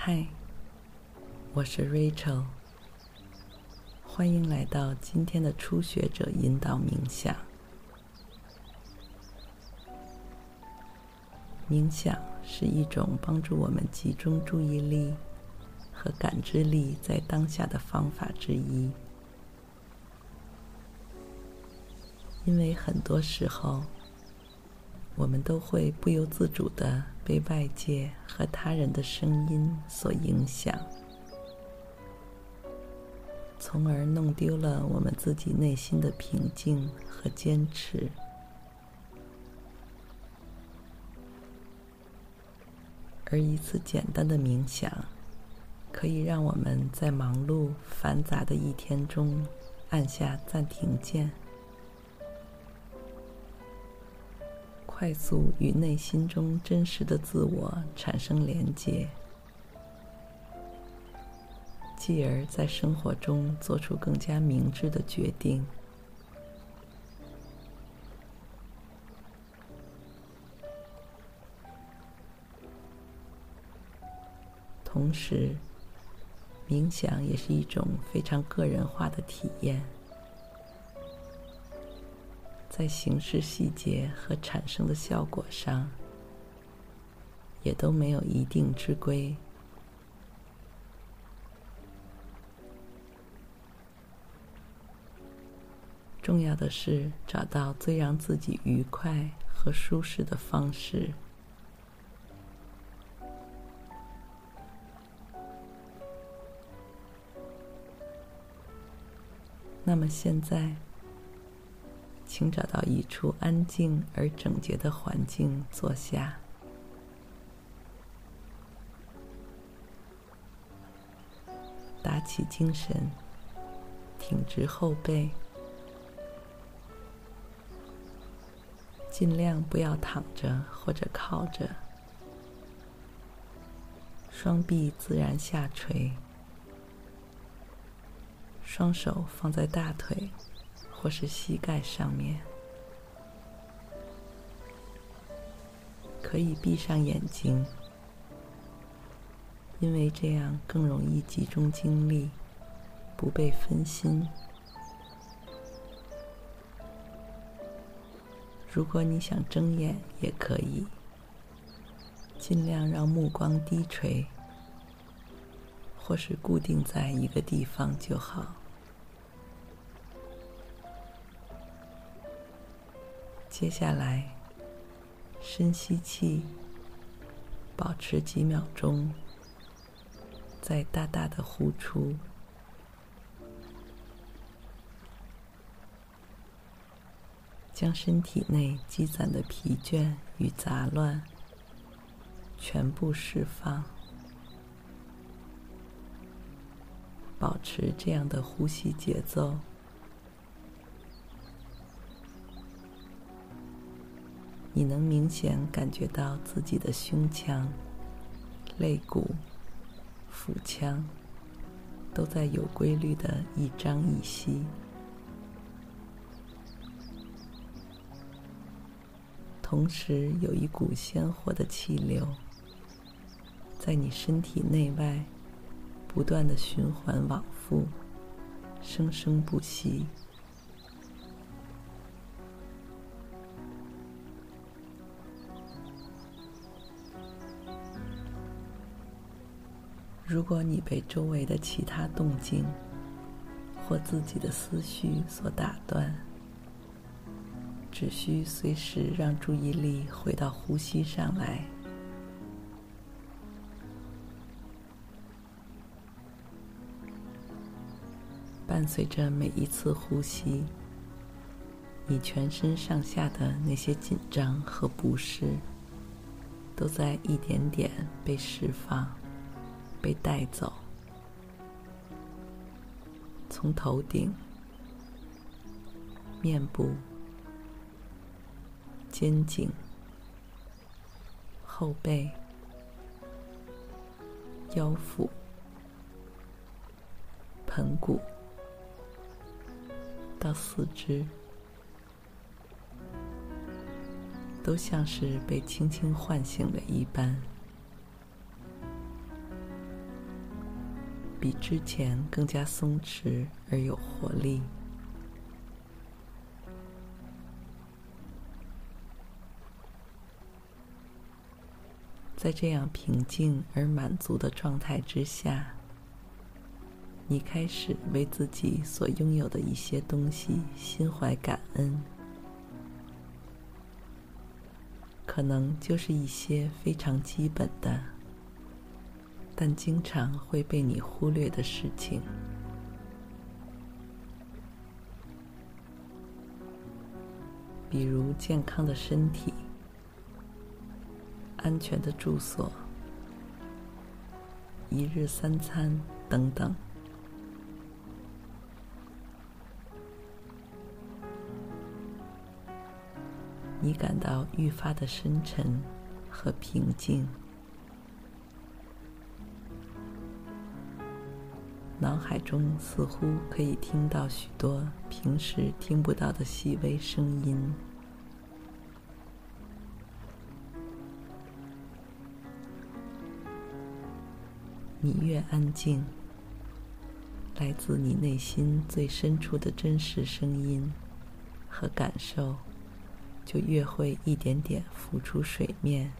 嗨，我是 Rachel，欢迎来到今天的初学者引导冥想。冥想是一种帮助我们集中注意力和感知力在当下的方法之一，因为很多时候，我们都会不由自主的被外界和他人的声音所影响，从而弄丢了我们自己内心的平静和坚持。而一次简单的冥想，可以让我们在忙碌繁杂的一天中按下暂停键。快速与内心中真实的自我产生连接，继而在生活中做出更加明智的决定。同时，冥想也是一种非常个人化的体验。在形式细节和产生的效果上，也都没有一定之规。重要的是找到最让自己愉快和舒适的方式。那么现在。请找到一处安静而整洁的环境坐下，打起精神，挺直后背，尽量不要躺着或者靠着，双臂自然下垂，双手放在大腿。或是膝盖上面，可以闭上眼睛，因为这样更容易集中精力，不被分心。如果你想睁眼，也可以，尽量让目光低垂，或是固定在一个地方就好。接下来，深吸气，保持几秒钟，再大大的呼出，将身体内积攒的疲倦与杂乱全部释放。保持这样的呼吸节奏。你能明显感觉到自己的胸腔、肋骨、腹腔都在有规律的一张一吸，同时有一股鲜活的气流在你身体内外不断的循环往复，生生不息。如果你被周围的其他动静或自己的思绪所打断，只需随时让注意力回到呼吸上来。伴随着每一次呼吸，你全身上下的那些紧张和不适都在一点点被释放、被带走，从头顶、面部、肩颈、后背、腰腹、盆骨到四肢。都像是被轻轻唤醒了一般，比之前更加松弛而有活力。在这样平静而满足的状态之下，你开始为自己所拥有的一些东西心怀感恩。可能就是一些非常基本的，但经常会被你忽略的事情，比如健康的身体、安全的住所、一日三餐等等。你感到愈发的深沉和平静，脑海中似乎可以听到许多平时听不到的细微声音。你越安静，来自你内心最深处的真实声音和感受。就越会一点点浮出水面，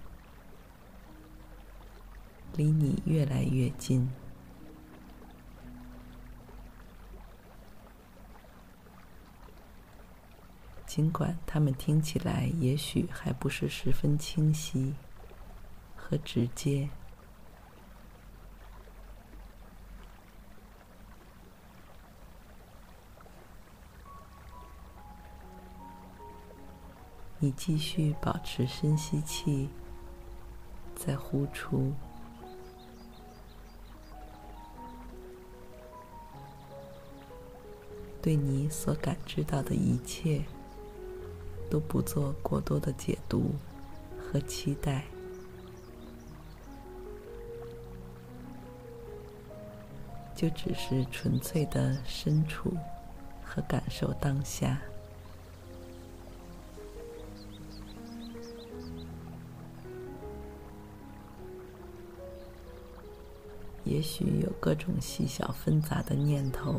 离你越来越近。尽管它们听起来也许还不是十分清晰和直接。你继续保持深吸气，再呼出，对你所感知到的一切，都不做过多的解读和期待，就只是纯粹的身处和感受当下。也许有各种细小纷杂的念头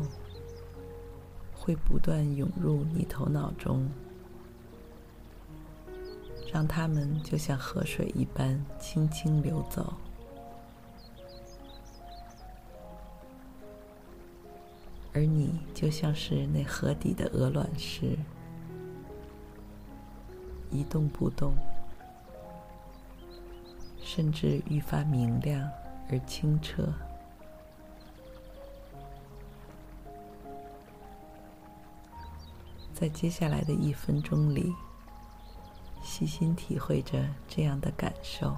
会不断涌入你头脑中，让它们就像河水一般轻轻流走，而你就像是那河底的鹅卵石，一动不动，甚至愈发明亮。而清澈，在接下来的一分钟里，细心体会着这样的感受。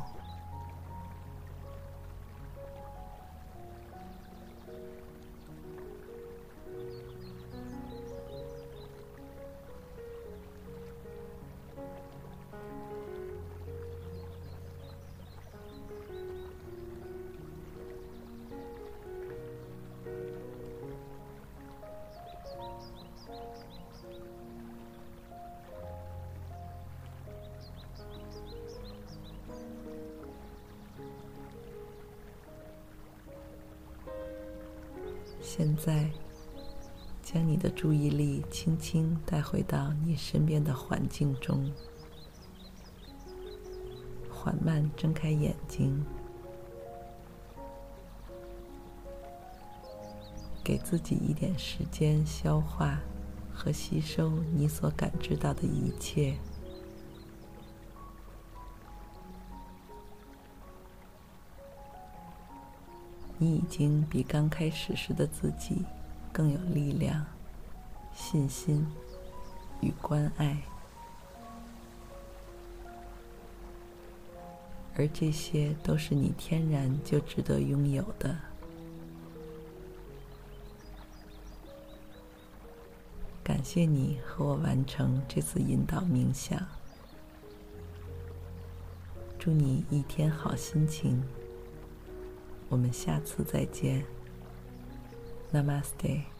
现在，将你的注意力轻轻带回到你身边的环境中，缓慢睁开眼睛，给自己一点时间消化和吸收你所感知到的一切。你已经比刚开始时的自己更有力量、信心与关爱。而这些都是你天然就值得拥有的。感谢你和我完成这次引导冥想。祝你一天好心情。我们下次再见。Namaste。